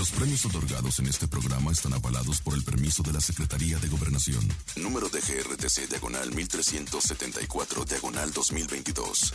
Los premios otorgados en este programa están avalados por el permiso de la Secretaría de Gobernación. Número de GRTC Diagonal 1374 Diagonal 2022.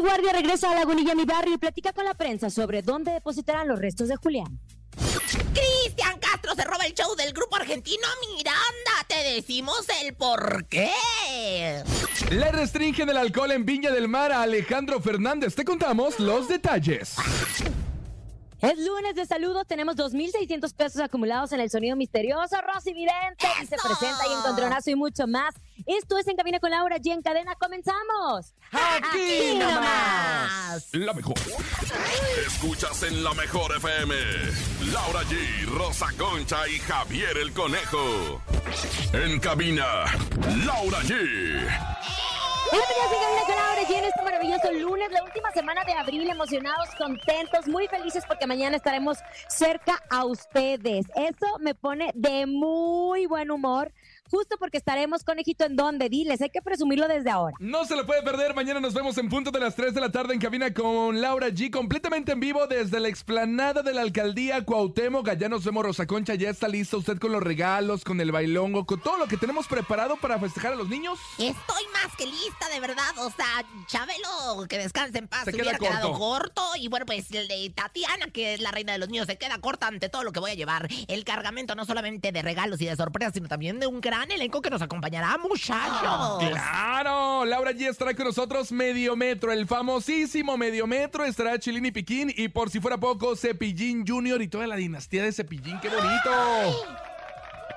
Guardia regresa a Lagunilla, mi barrio, y platica con la prensa sobre dónde depositarán los restos de Julián. Cristian Castro se roba el show del grupo argentino Miranda. Te decimos el por qué. Le restringen el alcohol en Viña del Mar a Alejandro Fernández. Te contamos los detalles. Es lunes de saludos, tenemos 2.600 pesos acumulados en el sonido misterioso. Rosy Vidente y se presenta y encontronazo y mucho más. Esto es En Cabina con Laura y en cadena comenzamos. Aquí nomás. La mejor. Escuchas en la mejor FM. Laura G, Rosa Concha y Javier el Conejo. En cabina, Laura G. Bienvenidos a Cabina Laura y en este maravilloso lunes, la última semana de abril, emocionados, contentos, muy felices porque mañana estaremos cerca a ustedes. Eso me pone de muy buen humor, justo porque estaremos, conejito, ¿en dónde? Diles, hay que presumirlo desde ahora. No se lo puede perder. Mañana nos vemos en punto de las 3 de la tarde en cabina con Laura G. Completamente en vivo desde la explanada de la alcaldía Cuauhtémoc. Allá nos vemos, Rosa Concha. Ya está lista usted con los regalos, con el bailongo, con todo lo que tenemos preparado para festejar a los niños. Estoy más que lista, de verdad. O sea, Chabelo, que descanse en paz, Se se queda hubiera quedado corto. corto. Y bueno, pues el de Tatiana, que es la reina de los niños, se queda corta ante todo lo que voy a llevar. El cargamento no solamente de regalos y de sorpresas, sino también de un gran elenco que nos acompañará, muchachos. Claro, Laura G estará con nosotros Medio Metro, el famosísimo Medio Metro, estará Chilín y Piquín y por si fuera poco, Cepillín Junior y toda la dinastía de Cepillín, qué bonito.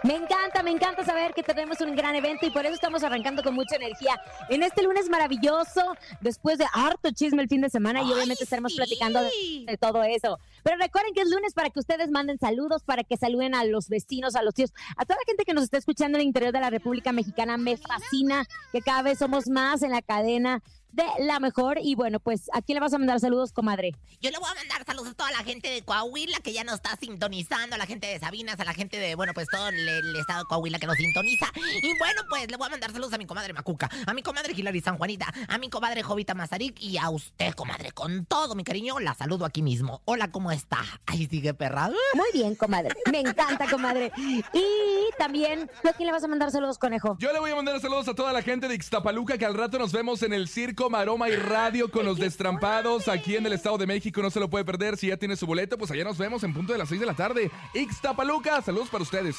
Me encanta, me encanta saber que tenemos un gran evento y por eso estamos arrancando con mucha energía en este lunes maravilloso, después de harto chisme el fin de semana y obviamente estaremos platicando de, de todo eso. Pero recuerden que es lunes para que ustedes manden saludos, para que saluden a los vecinos, a los tíos, a toda la gente que nos está escuchando en el interior de la República Mexicana. Me fascina que cada vez somos más en la cadena de la mejor y bueno, pues ¿a quién le vas a mandar saludos, comadre? Yo le voy a mandar saludos a toda la gente de Coahuila que ya nos está sintonizando, a la gente de Sabinas, a la gente de, bueno, pues todo el, el estado de Coahuila que nos sintoniza. Y bueno, pues le voy a mandar saludos a mi comadre Macuca, a mi comadre Hilary San Juanita, a mi comadre Jovita Mazarik y a usted, comadre, con todo mi cariño, la saludo aquí mismo. Hola, ¿cómo está? Ahí sigue perra. Muy bien, comadre. Me encanta, comadre. Y también, ¿tú a quién le vas a mandar saludos, conejo? Yo le voy a mandar saludos a toda la gente de Ixtapaluca que al rato nos vemos en el Circo Maroma y Radio con los destrampados aquí en el Estado de México. No se lo puede perder. Si ya tiene su boleto, pues allá nos vemos en punto de las 6 de la tarde. Ixtapaluca, saludos para ustedes.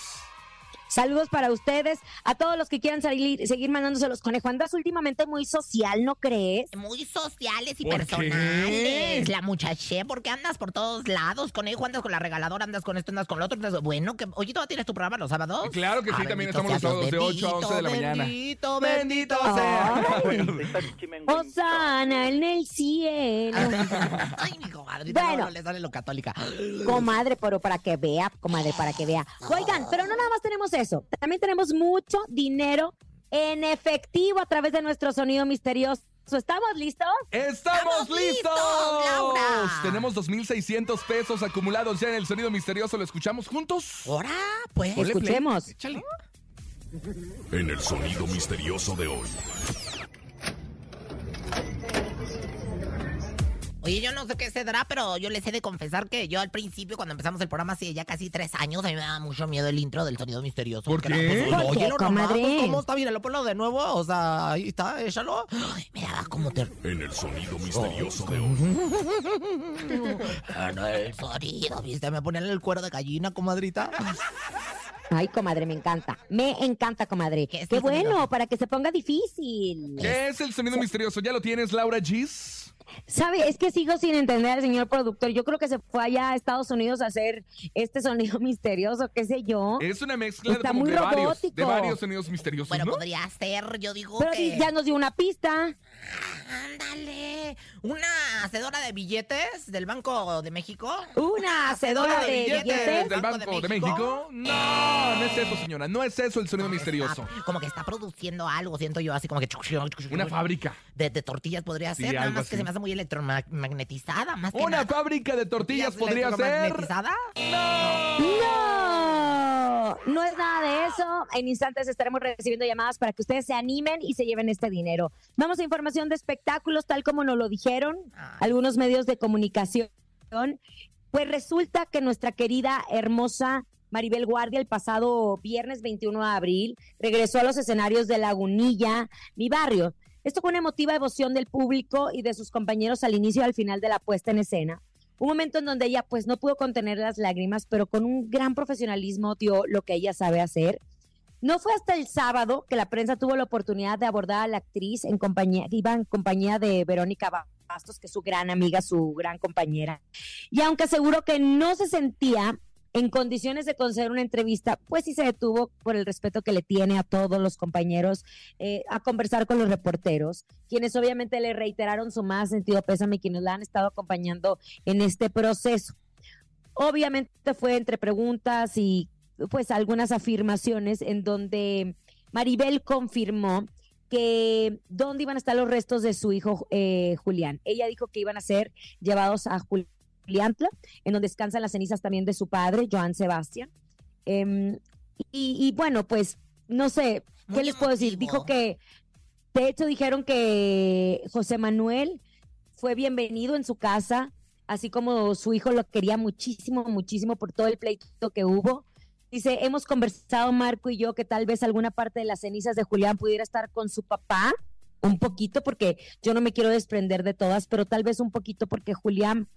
Saludos para ustedes, a todos los que quieran salir, seguir mandándose los conejos. Andas últimamente muy social, ¿no crees? Muy sociales y ¿Por personales. qué? La muchaché, porque andas por todos lados. Conejo, andas con la regaladora, andas con esto, andas con lo otro. andas- Bueno, que. Oye, ¿todavía tienes tu programa los sábados? Claro que sí, Ah, también estamos los sábados de Dios, 8 a 11 de la mañana. Bendito, Bendito sea. Osana en el cielo. Ay, mi comadrita, Bueno. no, no le sale lo católica. Comadre, pero para que vea, comadre, para que vea. Oigan, pero no nada más tenemos eso. También tenemos mucho dinero en efectivo a través de nuestro sonido misterioso. ¿Estamos listos? ¡Estamos ¡Estamos listos! Laura! Tenemos 2.600 pesos acumulados ya en el sonido misterioso. ¿Lo escuchamos juntos? Ahora, pues. Play. Escuchemos. Échale. En el sonido misterioso de hoy. Oye, yo no sé qué se dará, pero yo les he de confesar que yo al principio, cuando empezamos el programa hace ya casi tres años, a mí me daba mucho miedo el intro del sonido misterioso. ¿Por Que era, qué? pues, ¿Por oye, qué, lo nomás, comadre? pues, ¿Cómo está? Míralo, ponlo de nuevo. O sea, ahí está, échalo. Ay, me daba como ter... En el sonido misterioso de hoy. En el sonido, ¿viste? Me ponían el cuero de gallina, comadrita. Ay, comadre, me encanta. Me encanta, comadre. ¿Qué Qué sonido? bueno, para que se ponga difícil. ¿Qué es el sonido misterioso? ¿Ya lo tienes, Laura Gis? ¿Sabe? Es que sigo sin entender al señor productor. Yo creo que se fue allá a Estados Unidos a hacer este sonido misterioso, qué sé yo. Es una mezcla Está como muy de, varios, de varios sonidos misteriosos, Bueno, ¿no? podría ser, yo digo Pero que... ya nos dio una pista. Ándale, una hacedora de billetes del Banco de México. Una hacedora de billetes billetes. del Banco de México. No, no es eso, señora. No es eso el sonido misterioso. Como que está produciendo algo, siento yo, así como que... Una fábrica. De, de tortillas podría Sí, ser, nada más que se me hace muy electromagnetizada, más que Una nada. fábrica de tortillas podría ser. electromagnetizada? ¡No! No es nada de eso. En instantes estaremos recibiendo llamadas para que ustedes se animen y se lleven este dinero. Vamos a información de espectáculos, tal como nos lo dijeron Ay. algunos medios de comunicación. Pues resulta que nuestra querida, hermosa Maribel Guardia, el pasado viernes 21 de abril, regresó a los escenarios de Lagunilla, mi barrio. Esto con una emotiva devoción del público y de sus compañeros al inicio y al final de la puesta en escena. Un momento en donde ella pues no pudo contener las lágrimas, pero con un gran profesionalismo dio lo que ella sabe hacer. No fue hasta el sábado que la prensa tuvo la oportunidad de abordar a la actriz en compañía, iba en compañía de Verónica Bastos, que es su gran amiga, su gran compañera. Y aunque aseguró que no se sentía en condiciones de conceder una entrevista, pues sí se detuvo por el respeto que le tiene a todos los compañeros eh, a conversar con los reporteros, quienes obviamente le reiteraron su más sentido pésame y quienes la han estado acompañando en este proceso. Obviamente fue entre preguntas y pues algunas afirmaciones en donde Maribel confirmó que dónde iban a estar los restos de su hijo eh, Julián. Ella dijo que iban a ser llevados a Juliantla, en donde descansan las cenizas también de su padre, Joan Sebastián. Em, y, y bueno, pues no sé, ¿qué Muy les puedo decir? Dijo que, de hecho, dijeron que José Manuel fue bienvenido en su casa, así como su hijo lo quería muchísimo, muchísimo por todo el pleito que hubo. Dice, hemos conversado Marco y yo que tal vez alguna parte de las cenizas de Julián pudiera estar con su papá, un poquito, porque yo no me quiero desprender de todas, pero tal vez un poquito porque Julián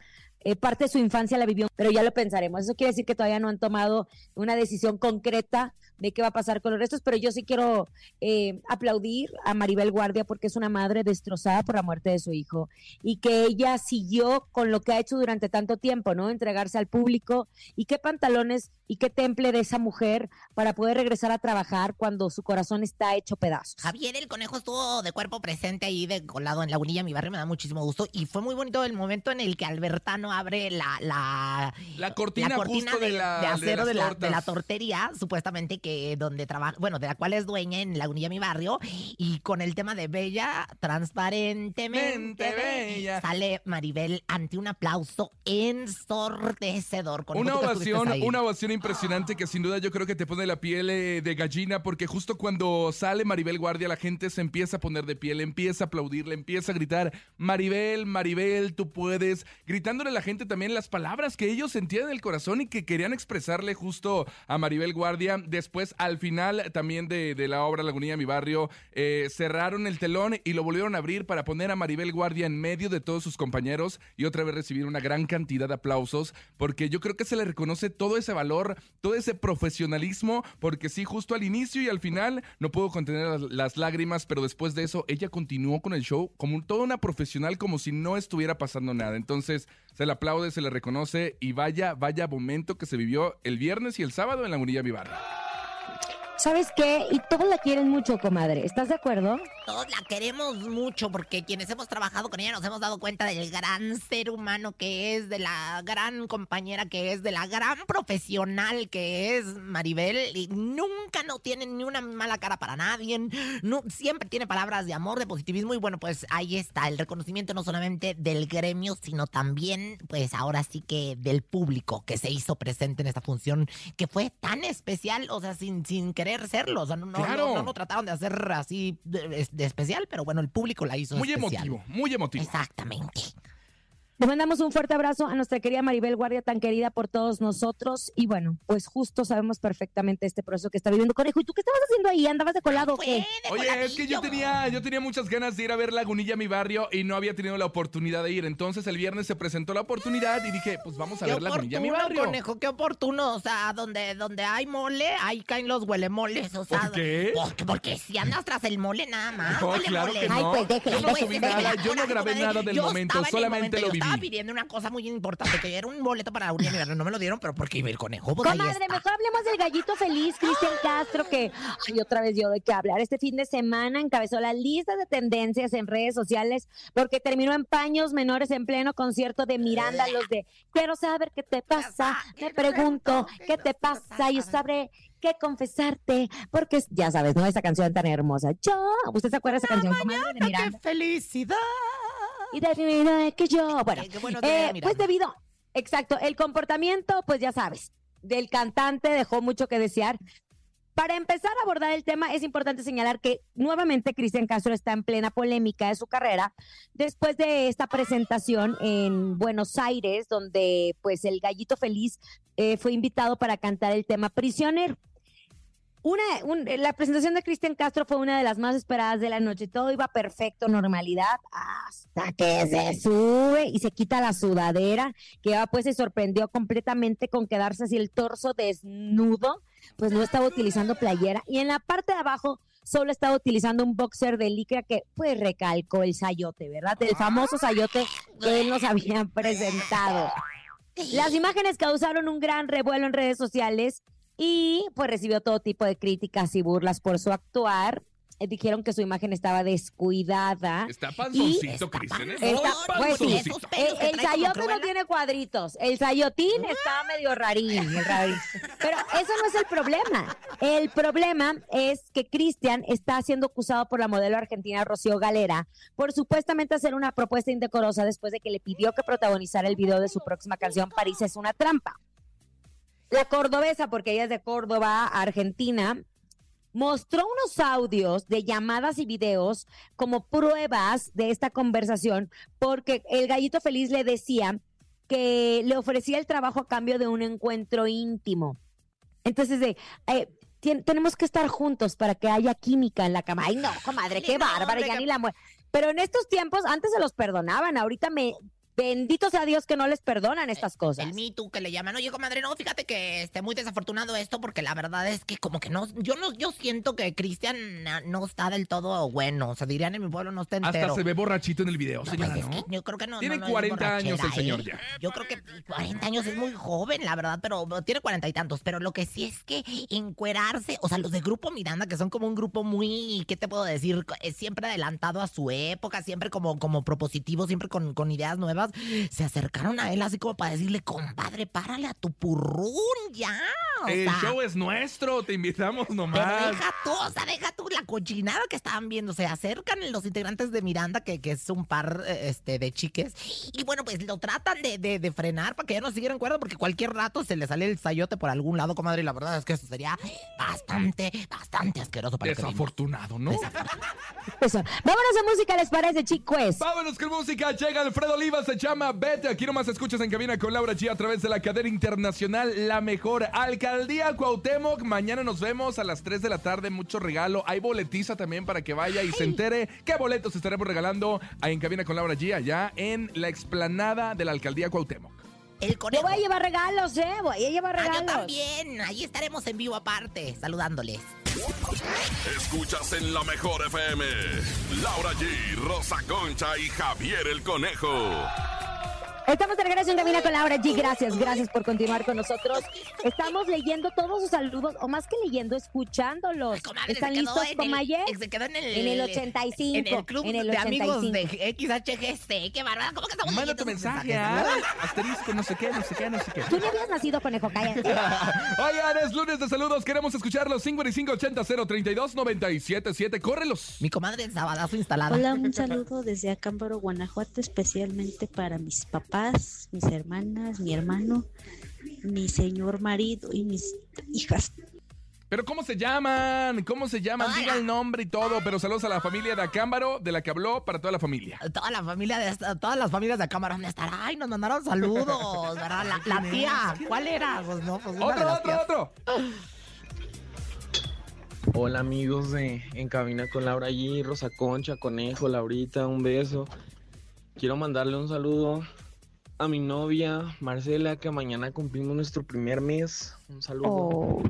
eh, parte de su infancia la vivió, pero ya lo pensaremos. Eso quiere decir que todavía no han tomado una decisión concreta de qué va a pasar con los restos, pero yo sí quiero eh, aplaudir a Maribel Guardia porque es una madre destrozada por la muerte de su hijo y que ella siguió con lo que ha hecho durante tanto tiempo, ¿no? Entregarse al público y qué pantalones y qué temple de esa mujer para poder regresar a trabajar cuando su corazón está hecho pedazos. Javier el conejo estuvo de cuerpo presente ahí de colado en Lagunilla, mi barrio, me da muchísimo gusto. Y fue muy bonito el momento en el que Albertano abre la, la, La cortina justo de la- de acero de, la, de la tortería, supuestamente que donde trabaja, bueno, de la cual es dueña en Lagunilla, mi barrio. Y con el tema de Bella, transparentemente Mente bella. sale Maribel ante un aplauso ensordecedor. Una ovación, una ovación impresionante que sin duda yo creo que te pone la piel eh, de gallina porque justo cuando sale Maribel Guardia la gente se empieza a poner de piel, empieza a aplaudirle, empieza a gritar, Maribel, Maribel, tú puedes, gritándole la gente también las palabras que ellos sentían en el corazón y que querían expresarle justo a Maribel Guardia. Después, al final también de, de la obra Lagunilla Mi Barrio, eh, cerraron el telón y lo volvieron a abrir para poner a Maribel Guardia en medio de todos sus compañeros y otra vez recibir una gran cantidad de aplausos, porque yo creo que se le reconoce todo ese valor, todo ese profesionalismo, porque sí, justo al inicio y al final no puedo contener las, las lágrimas, pero después de eso ella continuó con el show como toda una profesional, como si no estuviera pasando nada. Entonces, se aplaude, se le reconoce y vaya, vaya momento que se vivió el viernes y el sábado en la Munilla Vivar. ¿Sabes qué? Y todos la quieren mucho, comadre. ¿Estás de acuerdo? Todos la queremos mucho porque quienes hemos trabajado con ella nos hemos dado cuenta del gran ser humano que es, de la gran compañera que es, de la gran profesional que es Maribel. Y nunca no tiene ni una mala cara para nadie. No, siempre tiene palabras de amor, de positivismo. Y bueno, pues ahí está el reconocimiento no solamente del gremio, sino también, pues ahora sí que del público que se hizo presente en esta función que fue tan especial, o sea, sin, sin querer serlo. O sea, no, no, Claro. no, no lo trataron de hacer así de, de especial, pero bueno, el público la hizo Muy especial. emotivo, muy emotivo. Exactamente. Le mandamos un fuerte abrazo a nuestra querida Maribel Guardia, tan querida por todos nosotros. Y bueno, pues justo sabemos perfectamente este proceso que está viviendo Conejo. ¿Y tú qué estabas haciendo ahí? ¿Andabas de colado o qué? Fue de Oye, es que yo tenía, yo tenía muchas ganas de ir a ver Lagunilla, mi barrio, y no había tenido la oportunidad de ir. Entonces el viernes se presentó la oportunidad y dije, pues vamos a Qué ver Lagunilla, mi barrio. conejo, qué oportuno. O sea, donde, donde hay mole, ahí caen los huelemoles. O sea, ¿Por qué? Porque, porque si andas tras el mole nada más. No, huele claro mole. que Ay, no. pues yo no subí nada, yo no grabé nada del momento, solamente momento, lo viví. Estaba pidiendo una cosa muy importante, que era un boleto para Unión Liberal. No me lo dieron, pero porque el conejo, pues Comadre, está. mejor hablemos del gallito feliz, Cristian Castro, que ay, otra vez dio de qué hablar. Este fin de semana encabezó la lista de tendencias en redes sociales porque terminó en paños menores en pleno concierto de Miranda, los de Quiero saber qué te pasa, me pregunto qué te pasa, yo sabré qué confesarte, porque ya sabes, ¿no? Esa canción tan hermosa. Yo, ¿usted se acuerda de esa canción, comadre, de Miranda? ¡Qué felicidad! Y de que yo, bueno, eh, pues debido, exacto, el comportamiento, pues ya sabes, del cantante dejó mucho que desear. Para empezar a abordar el tema, es importante señalar que nuevamente Cristian Castro está en plena polémica de su carrera después de esta presentación en Buenos Aires, donde pues el gallito feliz eh, fue invitado para cantar el tema Prisionero. Una, un- la presentación de Cristian Castro fue una de las más esperadas de la noche. Todo iba perfecto, normalidad, hasta que se sube y se quita la sudadera, que ya pues se sorprendió completamente con quedarse así el torso desnudo, pues no estaba utilizando playera. Y en la parte de abajo solo estaba utilizando un boxer de licra que pues recalcó el sayote, ¿verdad? El famoso sayote que él nos había presentado. Las imágenes causaron un gran revuelo en redes sociales y pues recibió todo tipo de críticas y burlas por su actuar. Eh, Dijeron que su imagen estaba descuidada. Está panzoncito, Cristian. ¿eh? Está- Está pues sí, pelos el, el sayote no tiene cuadritos. El sayotín está medio rarín, el rarín. Pero eso no es el problema. El problema es que Cristian está siendo acusado por la modelo argentina Rocío Galera por supuestamente hacer una propuesta indecorosa después de que le pidió que protagonizara el video de su próxima canción París es una trampa. La cordobesa, porque ella es de Córdoba, Argentina, mostró unos audios de llamadas y videos como pruebas de esta conversación, porque el gallito feliz le decía que le ofrecía el trabajo a cambio de un encuentro íntimo. Entonces, de, eh, tenemos que estar juntos para que haya química en la cama. Ay, no, comadre, qué bárbara, ya ni la muerte. Pero en estos tiempos, antes se los perdonaban, ahorita me, bendito sea Dios que no les perdonan estas cosas. El Me Too que le llaman. Oye, comadre, no, fíjate que esté muy desafortunado esto porque la verdad es que como que no, yo no, yo siento que Cristian no está del todo bueno. O sea, dirían en mi pueblo no está entero. Hasta se ve borrachito en el video, No, señora, pues es ¿no? que yo creo que no. Tiene no, no es 40 años el borrachera, señor ¿eh? ya. Yo creo que 40 años es muy joven, la verdad, pero tiene 40 y tantos. Pero lo que sí es que encuerarse, o sea, los de Grupo Miranda, que son como un grupo muy, ¿qué te puedo decir? Eh, Siempre adelantado a su época, siempre como, como propositivo, siempre con, con ideas nuevas, se acercaron a él así como para decirle, compadre, párale a tu purrún, ya. O El sea, show es nuestro, te invitamos Pero nomás. deja tú, o sea, deja tú la cochinada que estaban viendo. Se acercan los integrantes de Miranda, que, que es un par eh, este, de chiques. Y bueno, pues lo tratan de, de- de frenar para que ya no siguieran cuerda, porque cualquier rato se le sale el sayote por algún lado, comadre. Y la verdad es que eso sería bastante, bastante asqueroso para. Desafortunado, ¿no? Eso. Vámonos a música, ¿les parece, chicos? Vámonos con música. Llega Alfredo Olivas, se llama Vete. Aquí nomás escuchas en cabina con Laura G a través de la cadena internacional La Mejor. Alcaldía Cuauhtémoc. Mañana nos vemos a las 3 de la tarde. Mucho regalo. Hay boletiza también para que vaya y se entere qué boletos estaremos regalando en cabina con Laura G allá en la explanada de la Alcaldía Cuauhtémoc. El Yo conejo. voy a llevar regalos, ¿eh? Voy a llevar Ah, yo regalos. también. Ahí estaremos en vivo aparte, saludándoles. Escuchas en la mejor FM. Laura G, Rosa Concha y Javier el Conejo. Estamos de regreso en Cabina con Laura G. Gracias, gracias por continuar con nosotros. Estamos leyendo todos sus saludos, o más que leyendo, escuchándolos. Ay, comadre, ¿Están listos, en el- Comaye? Se quedó en el... En el 85, En el club en el de amigos 85. de XHGC. Qué bárbaro. ¿Cómo que estamos Manda tu mensaje mensajes? a asterisco, no sé qué, no sé qué, no sé qué. Tú ni habías nacido, conejo, cállate. Oigan, es lunes de saludos. Queremos escucharlos. 5580 032 977. Córrelos. Mi comadre en Sabadazo instalada. Hola, un saludo desde Acámbaro, Guanajuato, especialmente para mis papás, mis hermanas, mi hermano, mi señor marido y mis hijas. Pero ¿cómo se llaman? ¿Cómo se llaman? Hola. Diga el nombre y todo. Pero saludos a la familia de Acámbaro, de la que habló, para toda la familia. Toda la familia de esta- todas las familias de acá ¿dónde estará? Ay, nos mandaron saludos, ¿verdad? La, la tía, ¿cuál era? Pues no, pues Otro, otro, tías. otro. Hola amigos de En Cabina con Laura G, Rosa Concha, Conejo, Laurita, un beso. Quiero mandarle un saludo a mi novia Marcela, que mañana cumplimos nuestro primer mes. Un saludo.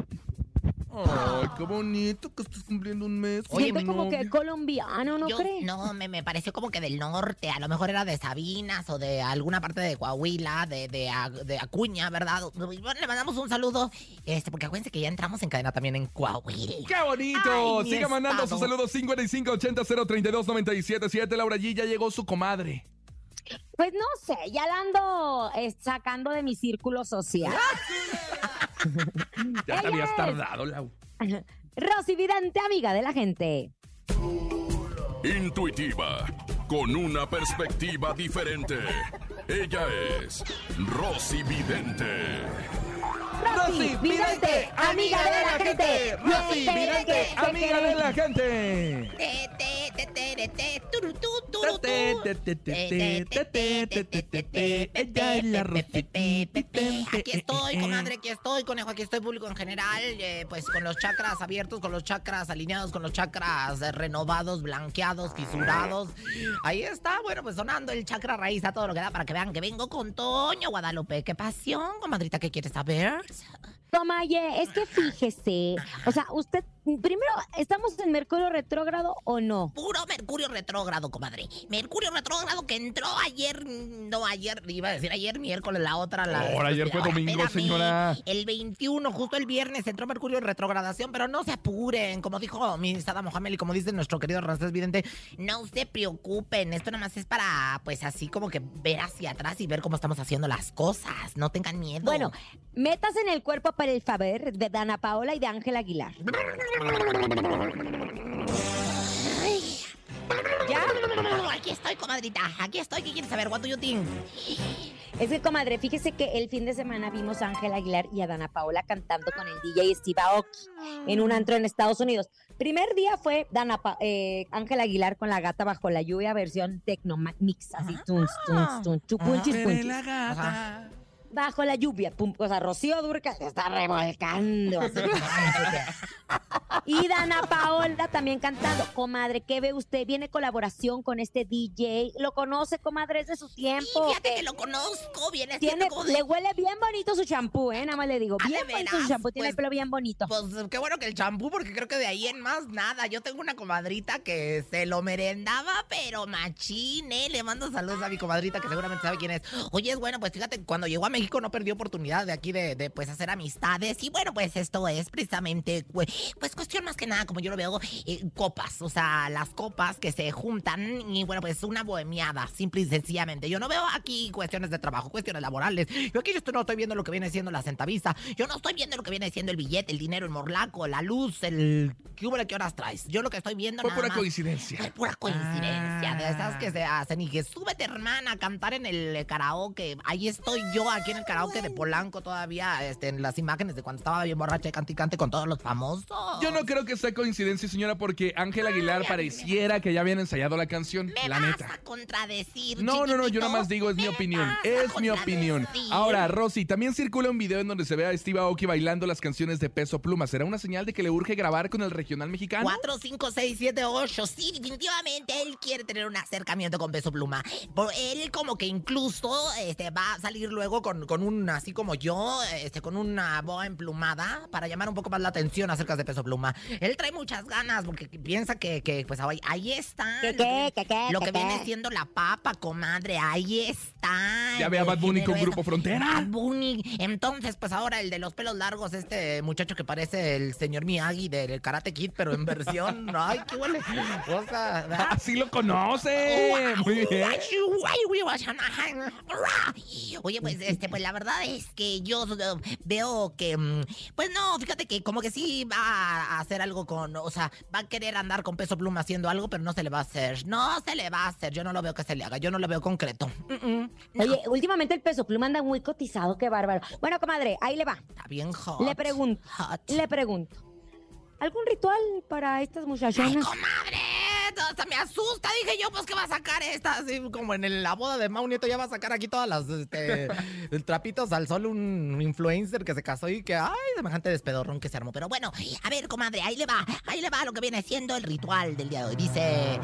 Oh, Ay, qué bonito que estés cumpliendo un mes. Oye, siento mi como que colombiano, ¿no Yo- crees? No, me, me pareció como que del norte, a lo mejor era de Sabinas o de alguna parte de Coahuila, de, de, de Acuña, ¿verdad? Bueno, le mandamos un saludo, este, porque acuérdense que ya entramos en cadena también en Coahuila. ¡Qué bonito! Ay, Siga mandando estado. sus saludos 5580 032 977. Laura G, ya llegó su comadre. Pues no sé, ya la ando eh, sacando de mi círculo social. Ya te Ella habías es. tardado, Lau. Rosy Vidente, amiga de la gente. Intuitiva, con una perspectiva diferente. Ella es Rosy Vidente. Rosy Vidente, amiga de la gente. Rosy Vidente, amiga de la gente. Te, te, te, te, te, turu, turu, Aquí estoy, comadre, aquí estoy, conejo, aquí estoy, público en general. Eh, pues con los chakras abiertos, con los chakras alineados, con los chakras eh, renovados, blanqueados, fisurados. Ahí está, bueno, pues sonando el chakra raíz a todo lo que da para que vean que vengo con Toño Guadalupe. ¡Qué pasión, comadrita! ¿Qué quieres saber? Tomaye, es que fíjese, o sea, usted primero, ¿estamos en Mercurio retrógrado o no? Puro Mercurio retrógrado, comadre. Mercurio retrógrado que entró ayer, no ayer, iba a decir ayer miércoles, la otra. La, Ahora, ayer fue domingo, espérame, señora. El 21, justo el viernes, entró Mercurio en retrogradación, pero no se apuren. Como dijo mi Sada Mohamed y como dice nuestro querido Ramsés Vidente, no se preocupen. Esto nada más es para, pues así como que ver hacia atrás y ver cómo estamos haciendo las cosas. No tengan miedo. Bueno, metas en el cuerpo para el Faber de Dana Paola y de Ángel Aguilar. ¿Ya? Aquí estoy, comadrita. Aquí estoy. ¿Qué quieres saber? What do you think? Es que, comadre, fíjese que el fin de semana vimos a Ángel Aguilar y a Dana Paola cantando con el DJ Steve Aoki en un antro en Estados Unidos. Primer día fue Dana Pa- eh, Ángel Aguilar con la gata bajo la lluvia, versión Tecno Mix, así, tuns, tuns, tuns, chupunchis, punchis. Bajo la lluvia, pum, o sea, Rocío Durca se está revolcando. así. y Dana Paola también cantando. Comadre, ¿qué ve usted? Viene colaboración con este DJ. ¿Lo conoce, comadre? Es de su Sí, tiempo. fíjate que lo conozco. Viene Tiene, siendo como de le huele bien bonito su champú, ¿eh? Nada más le digo. Ah, ¿de Bien bonito su champú, tiene el Pues- pelo bien bonito. Pues qué bueno que el champú, porque creo que de ahí en más nada. Yo tengo una comadrita que se lo merendaba, pero machín, ¿eh? Le mando saludos a mi comadrita que seguramente sabe quién es. Oye, es bueno, pues fíjate, cuando llegó a México no perdió oportunidad de aquí de, de, pues hacer amistades. Y bueno, pues esto es precisamente pues, pues cuestión más que nada, como yo lo veo, eh, copas. O sea, las copas que se juntan y bueno, pues una bohemiada, simple y sencillamente. Yo no veo aquí cuestiones de trabajo, cuestiones laborales. Yo aquí yo estoy- no estoy viendo lo que viene siendo la centavisa. Yo no estoy viendo lo que viene siendo el billete, el dinero, el morlaco, la luz, el... ¿Qué, hubo, qué horas traes? Yo lo que estoy viendo Fue nada pura más- coincidencia. es pura coincidencia, de esas que se hacen y que súbete hermana a cantar en el karaoke. Ahí estoy yo aquí en el karaoke de Polanco todavía, este, en las imágenes de cuando estaba bien borracha y cante y cante con todos los famosos. Yo no creo que sea coincidencia, señora, porque Ángel Aguilar pareciera que ya habían ensayado la canción, Me la vas neta. a contradecir. No, no, no, yo nada más digo, es mi opinión. Es mi opinión. Ahora, Rosy, también circula un video en donde se ve a Steve Aoki bailando las canciones de Peso Pluma. ¿Será una señal de que le urge grabar con el regional mexicano? 4, 5, 6, 7, 8. Sí, definitivamente él quiere tener un acercamiento con Peso Pluma. Él como que incluso este, va a salir luego con, con un, así como yo, este, con una boa emplumada para llamar un poco más la atención acerca de Peso Pluma. Él trae muchas ganas porque piensa que, que pues ahí, ahí está. ¿Qué, lo qué, qué, qué, Lo qué, que viene qué? siendo la papa, comadre, ahí está. Ya ve a Bad Bunny con Grupo Frontera. Bad Bunny. Entonces, pues ahora el de los pelos largos, este muchacho que parece el señor Miyagi del Karate Kid, pero en versión. Ay, qué huele. O sea, ¿verdad? Así lo conoce. Muy bien. Oye, pues este, pues la verdad es que yo eh, veo que, mm, pues no, fíjate que como que sí va a hacer algo con, o sea, va a querer andar con peso pluma haciendo algo, pero no se le va a hacer. No se le va a hacer. Yo no lo veo que se le haga. Yo no lo veo concreto. Mm, mm. No, Oye, últimamente el peso pluma anda muy cotizado, qué bárbaro. Bueno, comadre, ahí le va. está bien hot. Le pregunto, Hot. le pregunto. ¿Algún ritual para estas ¡Ay, muchachonas? comadre! Hasta me asusta. Dije yo, pues, que va a sacar esta? Así como en el- la boda de Mau Nieto ya va a sacar aquí todas las este, trapitos al sol un influencer que se casó y que, ay, semejante despedorrón que se armó. Pero bueno, a ver, comadre, ahí le va. Ahí le va lo que viene siendo el ritual del día de hoy. Dice,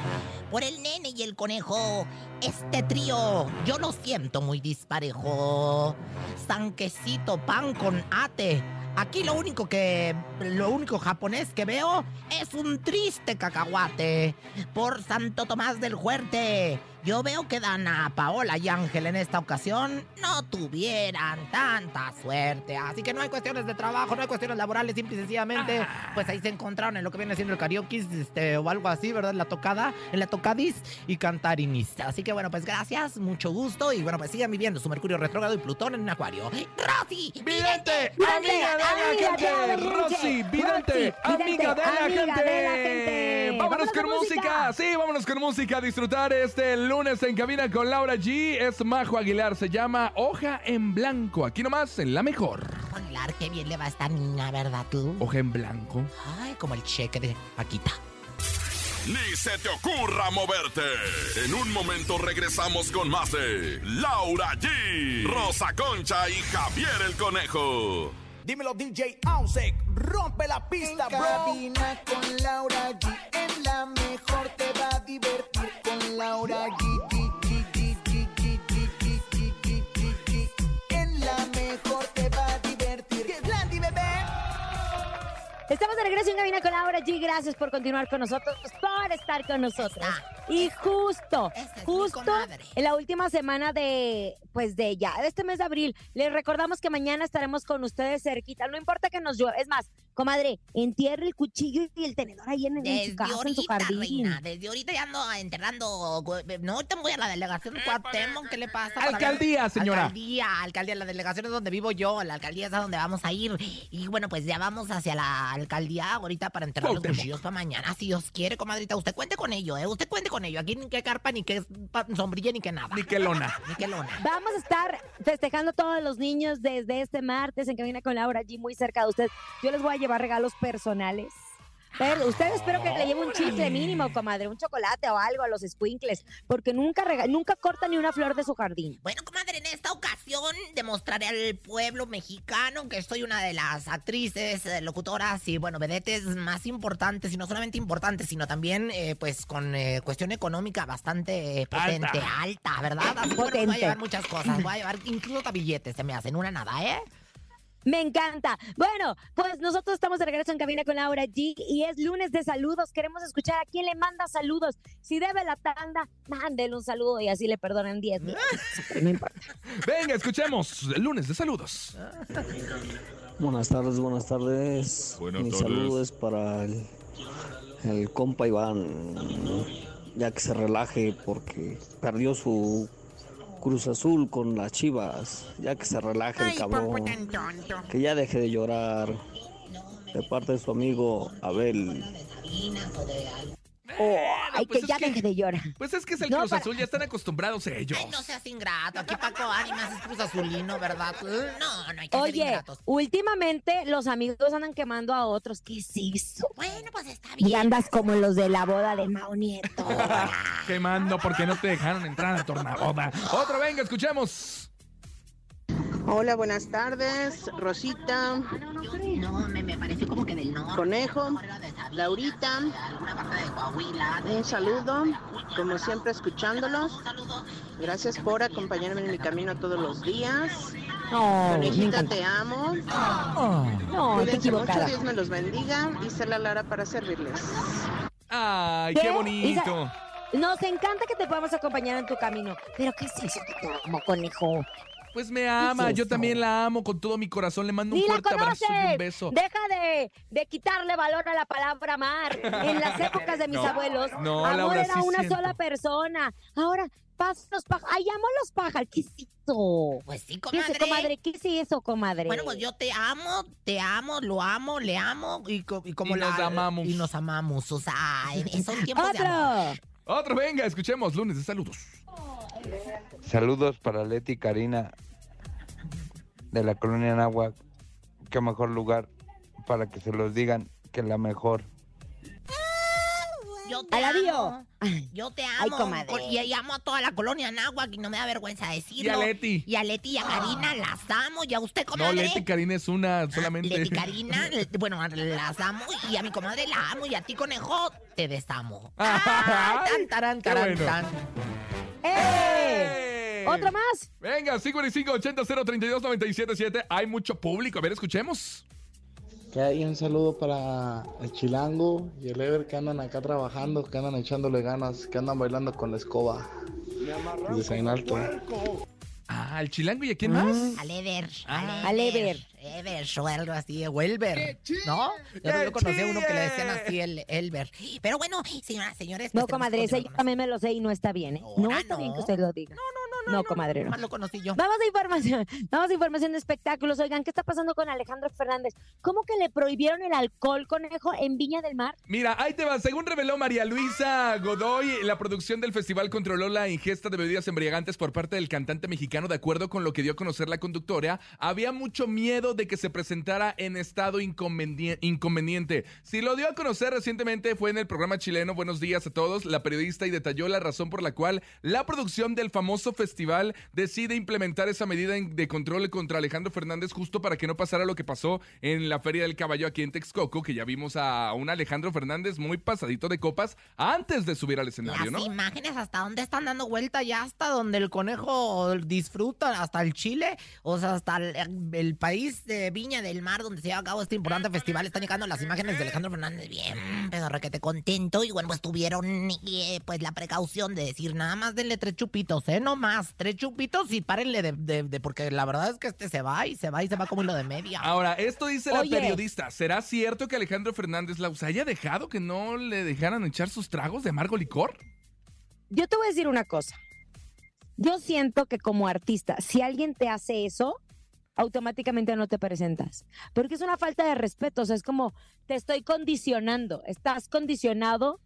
por el nene y el conejo, este trío, yo lo siento muy disparejo. Sanquecito, pan con ate. Aquí lo único que. Lo único japonés que veo es un triste cacahuate. Por Santo Tomás del Huerte. Yo veo que Dana, Paola y Ángel en esta ocasión no tuvieran tanta suerte. Así que no hay cuestiones de trabajo, no hay cuestiones laborales, simple y sencillamente, pues ahí se encontraron en lo que viene siendo el karaoke, este, o algo así, ¿verdad? En la tocada, en la tocadis y cantarinis. Así que bueno, pues gracias, mucho gusto y bueno, pues sigan viviendo su Mercurio retrógrado y Plutón en un acuario. ¡Rosy! Vidente, amiga de la amiga de la gente. Rosy, vidente, amiga de la gente. Vámonos con con música. música. Sí, vámonos con música a disfrutar este lunes en cabina con Laura G. Es Majo Aguilar, se llama Hoja en Blanco. Aquí nomás en la mejor. Aguilar, qué bien le va a esta niña, ¿verdad tú? Hoja en Blanco. Ay, como el cheque de Paquita. Ni se te ocurra moverte. En un momento regresamos con más de Laura G, Rosa Concha y Javier el Conejo. Dímelo DJ Ausek, rompe la pista, bro. Cabina con Laura G, en la mejor te va a divertir con Laura G, Estamos de regreso en Cabina con Laura G. Gracias por continuar con nosotros, por estar con nosotros. Y justo, es justo en la última semana de, pues de ya, de este mes de abril, les recordamos que mañana estaremos con ustedes cerquita. No importa que nos llueva. Es más, comadre, entierre el cuchillo y el tenedor ahí en, en su Desde casa, en su ahorita, jardín. reina, desde ahorita ya ando enterrando. güey, No, ahorita me voy a la delegación Cuauhtémoc, ¿qué le pasa? Alcaldía, señora. Alcaldía, alcaldía, la delegación es donde vivo yo, la alcaldía es a donde vamos a ir. Y bueno, pues ya vamos hacia la alcaldía ahorita para enterrar los cuchillos para mañana, si Dios quiere, comadrita. Usted cuente con ello, ¿eh? Usted cuente con ello. Aquí ni que carpa, ni que pa- sombrilla, ni que nada. Ni que lona. Ni que lona. Vamos a estar festejando todos los niños desde este martes en Cabina con Laura G, muy cerca de ustedes. Yo les voy a llevar regalos personales. Pero usted espero que le lleve un chicle mínimo, comadre, un chocolate o algo a los squinkles, porque nunca rega- nunca corta ni una flor de su jardín. Bueno, comadre, en esta ocasión demostraré al pueblo mexicano que soy una de las actrices, eh, locutoras y, bueno, vedetes más importantes, y no solamente importantes, sino también, eh, pues, con eh, cuestión económica bastante eh, potente, alta, ¿verdad? Así bueno, voy a llevar muchas cosas, voy a llevar incluso billetes, se me hacen una nada, ¿eh? Me encanta. Bueno, pues nosotros estamos de regreso en cabina con Laura G y es lunes de saludos. Queremos escuchar a quién le manda saludos. Si debe la tanda, mándele un saludo y así le perdonan 10 mil. No importa. Venga, escuchemos el lunes de saludos. Buenas tardes, buenas tardes. Buenas Mi tardes. saludo es para el, el compa Iván, ya que se relaje porque perdió su Cruz Azul con las Chivas, ya que se relaje el cabrón, que ya deje de llorar. De parte de su amigo Abel. Oh, ay, pues que ya que- deje de llorar. Pues es que es el No, Cruz para- Azul, ya están acostumbrados ellos. Ay, no seas ingrato. Aquí Paco Ánimas es Cruz Azulino, ¿verdad? No, no hay que ser Oye, ingratos. últimamente los amigos andan quemando a otros. ¿Qué es eso? Bueno, pues está bien. Y andas como los de la boda de Mao Nieto. Quemando porque no te dejaron entrar a la tornaboda. Otro, venga, escuchemos. Hola, buenas tardes. Rosita, No, me, me parece como que del norte. Conejo, Laurita. Un saludo, como siempre escuchándolos. Gracias por acompañarme en mi camino todos los días. No, Conejita, te amo. No, te Cuídense mucho. Dios me los bendiga. Y la Lara para servirles. Ay, qué ¿Qué? bonito. Nos encanta que te podamos acompañar en tu camino. Pero ¿qué es eso que te amo, conejo? Pues me ama, es yo también la amo con todo mi corazón. Le mando un ¡Ni la fuerte abrazo y un beso. Deja de, de quitarle valor a la palabra amar. En las épocas de mis No, abuelos, no, amor Laura, era sí una siento. sola persona. Ahora, pasa los pájaros. ¡Ay, amo a los pájaros! ¿Qué es eso? Pues sí, ¿Qué es comadre. comadre? ¿Qué es eso, comadre? Bueno, pues yo te amo, te amo, lo amo, le amo y, co- y como Y nos amamos. Y nos amamos, o sea, son tiempos de amor. ¡Otro! Otro, venga, escuchemos lunes de saludos. Saludos para Leti y Karina de la colonia Nahuac. Qué mejor lugar para que se los digan que la mejor. Yo te amo. Yo te Ay, amo. comadre. con- y, y amo a toda la colonia Náhuac y no me da vergüenza decirlo. Y a Leti. Y a Leti y a Karina las amo. Y a usted, No, comadre. Leti Karina es una solamente. Leti Karina, le- bueno, las amo y a mi comadre la amo y a ti, conejo, te desamo. Ay, tan, taran, taran, bueno. tan. ¡Eh! ¡Eh! ¿Otro más? Venga, 5580-032-977. Hay mucho público. A ver, escuchemos. Que hay un saludo para el Chilango y el Ever que andan acá trabajando, que andan echándole ganas, que andan bailando con la escoba. Desde San Alto. Ah, el chilango y a quién más. Al Ever. Ah. Al Ever. Ever, o algo así, o Elber. ¿No? Yo, yo conocí a uno que le decían así, el Elber. Pero bueno, señoras, señores. pues No, tenemos comadre, yo también me lo sé y no está bien, ¿eh? No, Ahora está bien que usted lo diga. No, no, no. No, comadre, no. Más lo conocí yo. Vamos a información, vamos a información de espectáculos. Oigan, ¿qué está pasando con Alejandro Fernández? ¿Cómo que le prohibieron el alcohol, conejo, en Viña del Mar? Mira, ahí te va. Según reveló María Luisa Godoy, la producción del festival controló la ingesta de bebidas embriagantes por parte del cantante mexicano. De acuerdo con lo que dio a conocer la conductora, había mucho miedo de que se presentara en estado inconveni- inconveniente. Si lo dio a conocer recientemente fue en el programa chileno Buenos Días a Todos, la periodista y detalló la razón por la cual la producción del famoso festival decide implementar esa medida de control contra Alejandro Fernández justo para que no pasara lo que pasó en la Feria del Caballo aquí en Texcoco, que ya vimos a un Alejandro Fernández muy pasadito de copas antes de subir al escenario, Las ¿no? imágenes hasta dónde están dando vuelta ya hasta donde el conejo disfruta, hasta el Chile, o sea, hasta el, el país de Viña del Mar donde se lleva a cabo este importante festival, están llegando las imágenes de Alejandro Fernández bien, pero requete contento. Y bueno, pues tuvieron eh, pues la precaución de decir nada más denle tres chupitos, ¿eh? No más, tres chupitos y párenle de, de- de- porque la verdad es que este se va y se va y se va como hilo de media. Ahora, esto dice la Oye. periodista. ¿Será cierto que Alejandro Fernández Laus haya dejado que no le dejaran echar sus tragos de amargo licor? Yo te voy a decir una cosa. Yo siento que como artista, si alguien te hace eso, automáticamente no te presentas. Porque es una falta de respeto. O sea, es como te estoy condicionando. Estás condicionado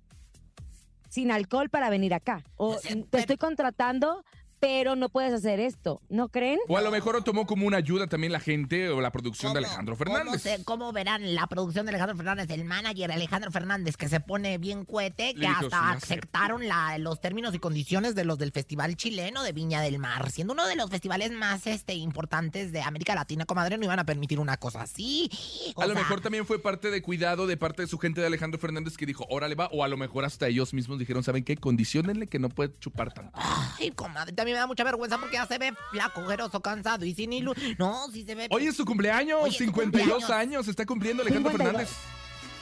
sin alcohol para venir acá. O O sea, te pero- estoy contratando, pero no puedes hacer esto. ¿No creen? O a lo mejor lo tomó como una ayuda también la gente o la producción de ¿Cómo- Alejandro ¿Cómo, Fernández. se- cómo verán la producción de Alejandro Fernández, el manager Alejandro Fernández, que se pone bien cohete, que dijo, hasta aceptaron la- los términos y condiciones de los del Festival Chileno de Viña del Mar, siendo uno de los festivales más este, importantes de América Latina, comadre, no iban a permitir una cosa así. O A lo sea, mejor también fue parte de cuidado de parte de su gente de Alejandro Fernández que dijo, órale va, o a lo mejor hasta ellos mismos dijeron, ¿saben qué? Condiciónenle que no puede chupar tanto. Ay, comadre, también me da mucha vergüenza porque ya se ve flaco, ojeroso, cansado y sin ilu... No, sí se ve... Hoy es su cumpleaños, Hoy es su 52 cumpleaños. años, está cumpliendo Alejandro 52. Fernández.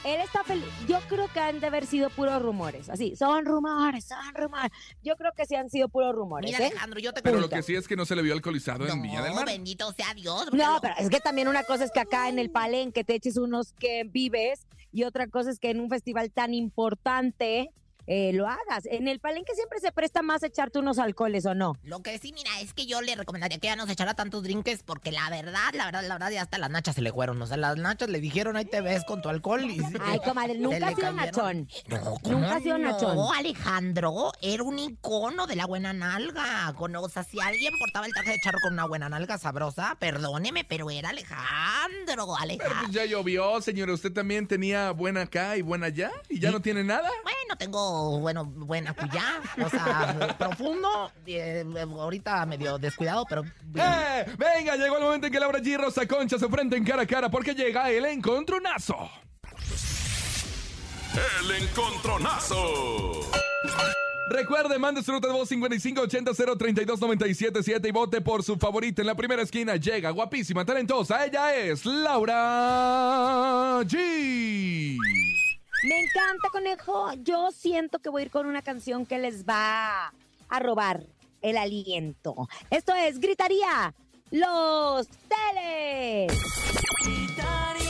Él está feliz. Yo creo que han de haber sido puros rumores. Así, son rumores, son rumores. Yo creo que sí han sido puros rumores. Mira, ¿eh? Alejandro, yo te Pero lo que sí es que no se le vio alcoholizado en Viña del No, Mar. bendito sea Dios. No, lo- pero es que también una cosa es que acá en el palenque te eches unos que vives y otra cosa es que en un festival tan importante eh, lo hagas. En el palenque siempre se presta más echarte unos alcoholes o no. Lo que sí, mira, es que yo le recomendaría que ya no se echara tantos drinks porque la verdad, la verdad, la verdad, ya hasta las nachas se le fueron. O sea, las nachas le dijeron, ahí te ves con tu alcohol y... Ay, comadre, nunca ha sido nachón. No, ¿cómo Nunca ha sido no? nachón. Alejandro era un icono de la buena nalga. Con, o sea, si alguien portaba el traje de charro con una buena nalga sabrosa, perdóneme, pero era Alejandro, Pero Alejandro. pues ya llovió, señora. Usted también tenía buena acá y buena allá y ya no tiene nada. Bueno, tengo, bueno, buena cuya, o sea, profundo, eh, ahorita medio descuidado, pero... ¡Eh! Venga, llegó el momento en que Laura G Rosa Concha se enfrenten cara a cara porque llega el encontronazo. El encontronazo. Recuerde, mande su nota de voz 5580-032-977 y vote por su favorita. En la primera esquina llega guapísima, talentosa. Ella es Laura G. Me encanta, conejo. Yo siento que voy a ir con una canción que les va a robar el aliento. Esto es Gritaría Los Teles. Gritaría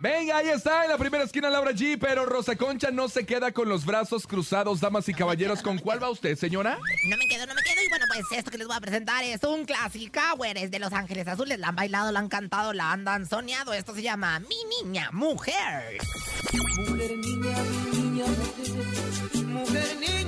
Venga, ahí está, en la primera esquina Laura G, pero Rosa Concha no se queda con los brazos cruzados, damas y caballeros. ¿Con cuál va usted, señora? No me quedo, no me quedo. Y bueno, pues esto que les voy a presentar es un clásico, Es de Los Ángeles Azules. La han bailado, la han cantado, la han danzoneado. Esto se llama Mi Niña Mujer. Mujer, niña, mi niña, mujer. Mujer, niña,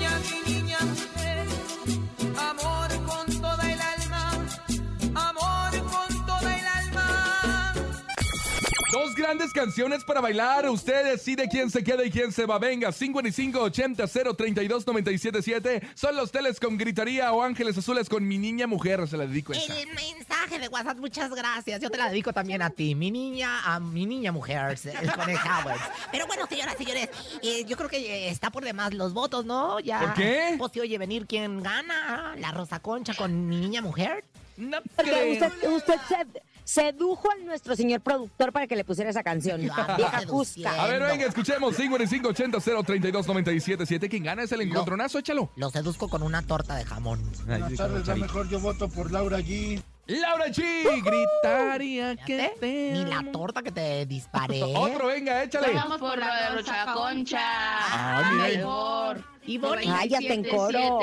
grandes canciones para bailar. Usted decide quién se queda y quién se va. Venga, 5580-032-977. Son los teles con gritaría o ángeles azules con mi niña mujer. Se la dedico esa. El mensaje de WhatsApp, muchas gracias. Yo te la dedico también a ti, mi niña, a mi niña mujer, el conejado. Pero bueno, señoras, señores, eh, yo creo que eh, está por demás los votos, ¿no? Ya. ¿Por qué? Pues si oye venir quién gana, la Rosa Concha con mi niña mujer. No creo. usted, usted se- sedujo a nuestro señor productor para que le pusiera esa canción. Vieja. Cusca. A ver, venga, escuchemos. 5580-032-977. ¿Quién gana? Es el encontronazo, échalo. Lo seduzco con una torta de jamón. Buenas tardes, la mejor yo voto por Laura G. Laura G. Gritaría que te Ni la torta que te disparé. Otro, venga, échale. Vamos por la de Rocha Concha. Ah, mira. mejor. Y Bonnie. Ay, hasta en coro.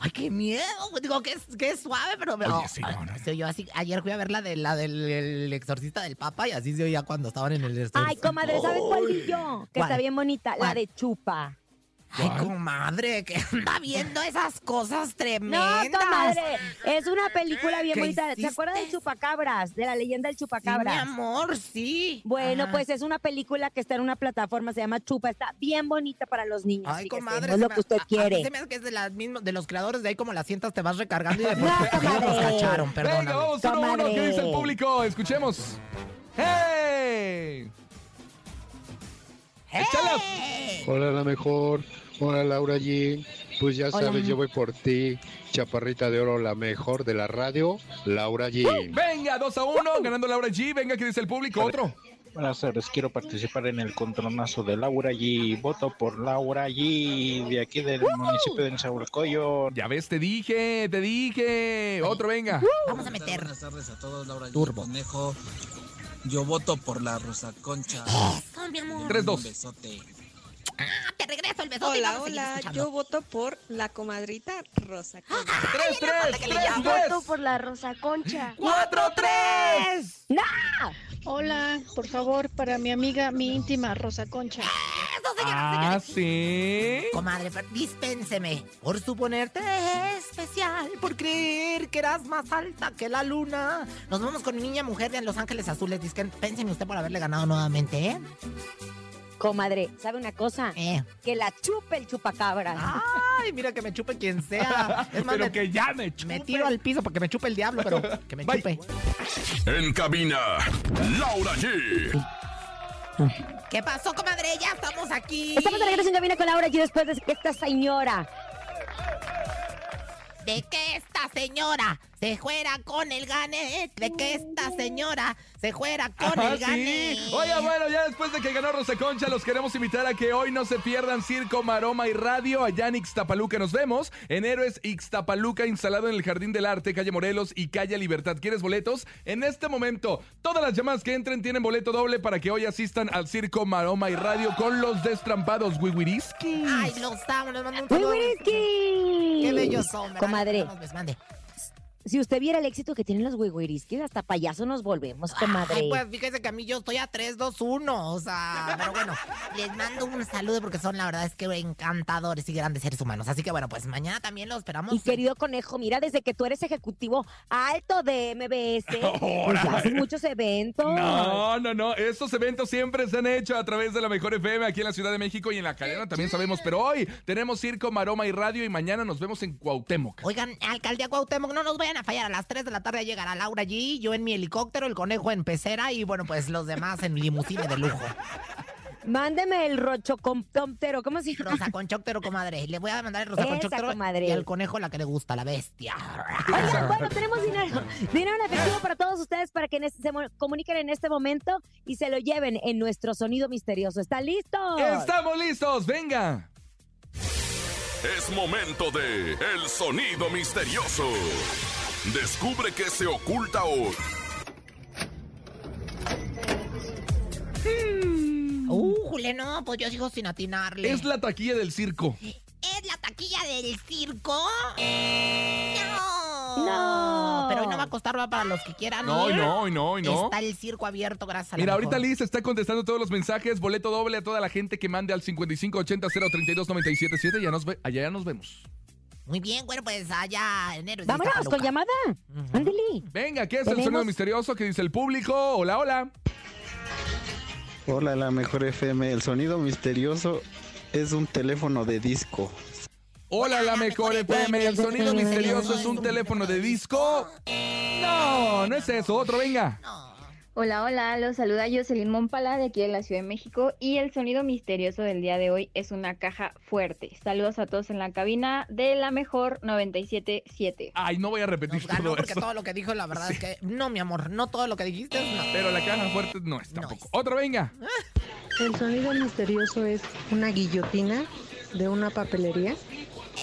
Ay, qué miedo. Digo que es, que es suave, pero me. Oye, sí, Ay, no, no. se oyó así. Ayer fui a ver la, de, la del el exorcista del Papa y así se oía cuando estaban en el exorcismo. Ay, comadre, ¿sabes cuál vi yo? Que ¿Cuál? está bien bonita. La de Chupa. Ay, comadre, que anda viendo esas cosas No, tremendas. comadre. Es una película bien ¿Qué bonita. ¿Se hiciste? acuerda del Chupacabras? De la leyenda del Sí, mi Chupacabras. amor, sí. Bueno, Ajá. pues es una película que está en una plataforma, se llama Chupa, está bien bonita para los niños. Ay, comadre. no es lo que usted a- a mí quiere. se me hace que es de, las mismas, de los creadores de ahí como las sientas te vas recargando y después No, nos cacharon, perdóname. Venga, vamos uno a uno. ¿Qué dice el público? Escuchemos. ¡Hey! ¡Échala! ¡Eh! hola la mejor, hola Laura G. Pues ya sabes, yo voy por ti, chaparrita de oro, la mejor de la radio, Laura G. Venga, 2 a 1, ganando Laura G. Venga, que dice el público, otro. Buenas tardes, quiero participar en el contronazo de Laura G. Voto por Laura G. de aquí del municipio de Nezahualcóyotl. Ya ves, te dije, te dije. Otro, venga. Vamos a meter. Buenas tardes a todos, Laura G. Turbo. Conejo. Yo voto por la Rosa Concha. 3-2. Ah, te regreso el besote Hola, hola, escuchando. yo voto por la comadrita Rosa Concha. Tres, tres, que le tres, llamo. tres. por la Rosa Concha. ¡Cuatro, tres! Hola, por favor, para mi amiga, mi íntima Rosa Concha. Eso, señoras, Ah, sí. Comadre, dispénseme por suponerte especial, por creer que eras más alta que la luna. Nos vamos con mi niña mujer de Los Ángeles Azules. Dispénseme usted por haberle ganado nuevamente, ¿eh? Comadre, ¿sabe una cosa? Eh. Que la chupe el chupacabra. Ay, mira que me chupe quien sea. Es más, Pero me, que ya me chupe. me tiro al piso porque me chupe el diablo, pero que me Bye. chupe. En cabina, Laura G. ¿Qué pasó, comadre? Ya estamos aquí. Estamos de regreso en cabina con Laura y después de que esta señora De que esta señora se fuera con el gane. De que esta señora se fuera con Ajá, el gane. sí. Oiga, bueno, ya después de que ganó Rosa Concha, los queremos invitar a que hoy no se pierdan Circo, Maroma y Radio allá en Ixtapaluca. Nos vemos en Héroes Ixtapaluca, instalado en el Jardín del Arte, calle Morelos y calle Libertad. ¿Quieres boletos? En este momento, todas las llamadas que entren tienen boleto doble para que hoy asistan al Circo, Maroma y Radio con los destrampados Wiwiriski. Ay, los amo, les mando un saludo. ¡Wiwiriski! Qué bellos son, ¿verdad? Comadre. No nos mande. Si usted viera el éxito que tienen los Wiwiriskis, hasta payaso nos volvemos, comadre. Ay, pues fíjese que a mí yo estoy a 3, 2, 1. O sea, pero bueno, les mando un saludo porque son, la verdad, es que encantadores y grandes seres humanos. Así que bueno, pues mañana también los esperamos. Y querido conejo, mira, desde que tú eres ejecutivo alto de MBS, pues ya haces muchos eventos. No, no, no. Estos eventos siempre se han hecho a través de la Mejor FM aquí en la Ciudad de México y en la cadena también sabemos. Pero hoy tenemos Circo, Maroma y Radio y mañana nos vemos en Cuauhtémoc. Oigan, alcaldía Cuauhtémoc, no nos vayan a fallar. A las 3 de la tarde llegará Laura G, yo en mi helicóptero, el conejo en pecera y bueno, pues los demás en limusine de lujo. Mándeme el rochocomptóptero, ¿cómo se llama? Rosa Conchóctero, comadre. Le voy a mandar el Rosa Esa, Conchóptero comadre. y al conejo la que le gusta, la bestia. Oigan, bueno, tenemos dinero, dinero en efectivo para todos ustedes para que en este- se comuniquen en este momento y se lo lleven en nuestro sonido misterioso. ¿Están listos? ¡Estamos listos! ¡Venga! Es momento de El Sonido Misterioso. Descubre qué se oculta hoy. Uh, Julián, no, pues yo sigo sin atinarle. Es la taquilla del circo. ¿Es la taquilla del circo? No. No. Pero hoy no va a costar ¿verdad? para los que quieran No, ir. no, y no, no. Está el circo abierto, gracias a la Mira, ahorita Liz está contestando todos los mensajes. Boleto doble a toda la gente que mande al 5580-032-977. Ya nos ve, allá ya nos vemos. Muy bien, bueno, pues allá en Héroes de Vámonos con llamada. Ándele. Venga, ¿qué es el Tenemos- sonido misterioso que dice el público? Hola, hola. Hola, la mejor FM. El sonido misterioso es un teléfono de disco. Hola, la mejor FM. El sonido misterioso es un teléfono de disco. No, no es eso. Otro, venga. Hola, hola, los saluda Jocelyn Mompala de aquí de la Ciudad de México y el sonido misterioso del día de hoy es una caja fuerte. Saludos a todos en la cabina de la mejor 977. Ay, no voy a repetir Ganó todo porque eso. todo lo que dijo, la verdad es que no, mi amor, no todo lo que dijiste es no. Pero la caja fuerte no es tampoco. Otro, venga. El sonido misterioso es una guillotina de una papelería.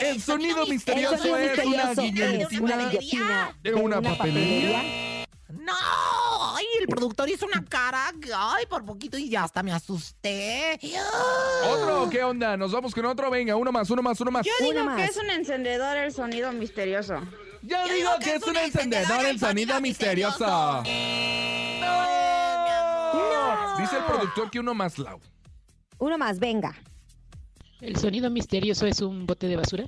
El sonido misterioso sonido es una misterioso es guillotina una guillotina de una papelería. ¡No! ¡Ay, el productor hizo una cara! ¡Ay, por poquito y ya hasta me asusté! ¿Otro? ¿Qué onda? Nos vamos con otro. Venga, uno más, uno más, uno más. Yo digo que es un encendedor el sonido misterioso. Yo, digo que es un encendedor el sonido misterioso. No. Dice el productor que uno más, Lau. Uno más, venga. ¿El sonido misterioso es un bote de basura?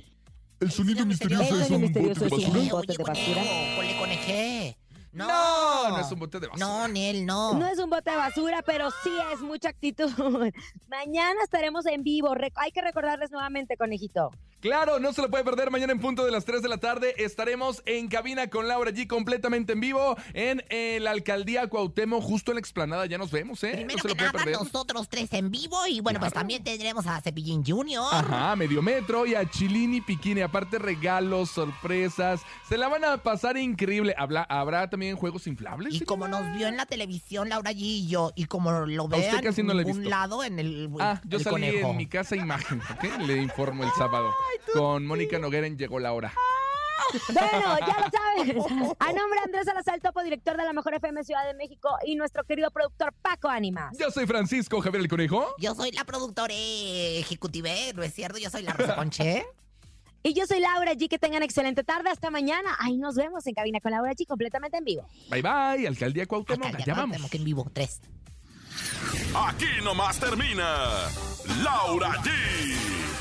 El sonido misterioso El es un bote misterioso de es un basura. bote de basura. ¡Le conejé! ¡No! No, no es un bote de basura. No, ni él, no. No es un bote de basura, pero sí es mucha actitud. Mañana estaremos en vivo. Hay que recordarles nuevamente, conejito. Claro, no se lo puede perder. Mañana en punto de las 3 de la tarde estaremos en cabina con Laura G completamente en vivo en eh, la alcaldía Cuauhtémoc, justo en la explanada. Ya nos vemos, ¿eh? Primero no se que lo puede nada, perder. nosotros tres en vivo y bueno, pues también tendremos a Cepillín Junior. Ajá, medio metro y a Chilini Piquini. Aparte, regalos, sorpresas. Se la van a pasar increíble. Habla- habrá también juegos inflables. Y como nos vio en la televisión Laura G y yo, y como lo usted vean casi no le he en un lado en el, Ah, yo el salí conejo. en mi casa imagen, ¿ok? Le informo el sábado. Con Mónica Noguera en Llegó la Hora. Bueno, ya lo sabes. A nombre de Andrés Salazar, topo director de la Mejor FM Ciudad de México y nuestro querido productor Paco Ánimas. Yo soy Francisco Javier el Conejo. Yo soy la productora ejecutiva, ¿no es cierto? Yo soy la Rosa Conche. Y yo soy Laura G. Que tengan excelente tarde. Hasta mañana. Ahí nos vemos en cabina con Laura G. completamente en vivo. Bye bye, Alcaldía Cuauhtémoc. Alcaldía vamos. Cuauhtémoc en vivo, tres. Aquí nomás termina Laura G,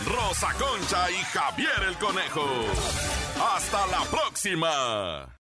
Rosa Concha y Javier el Conejo. Hasta la próxima.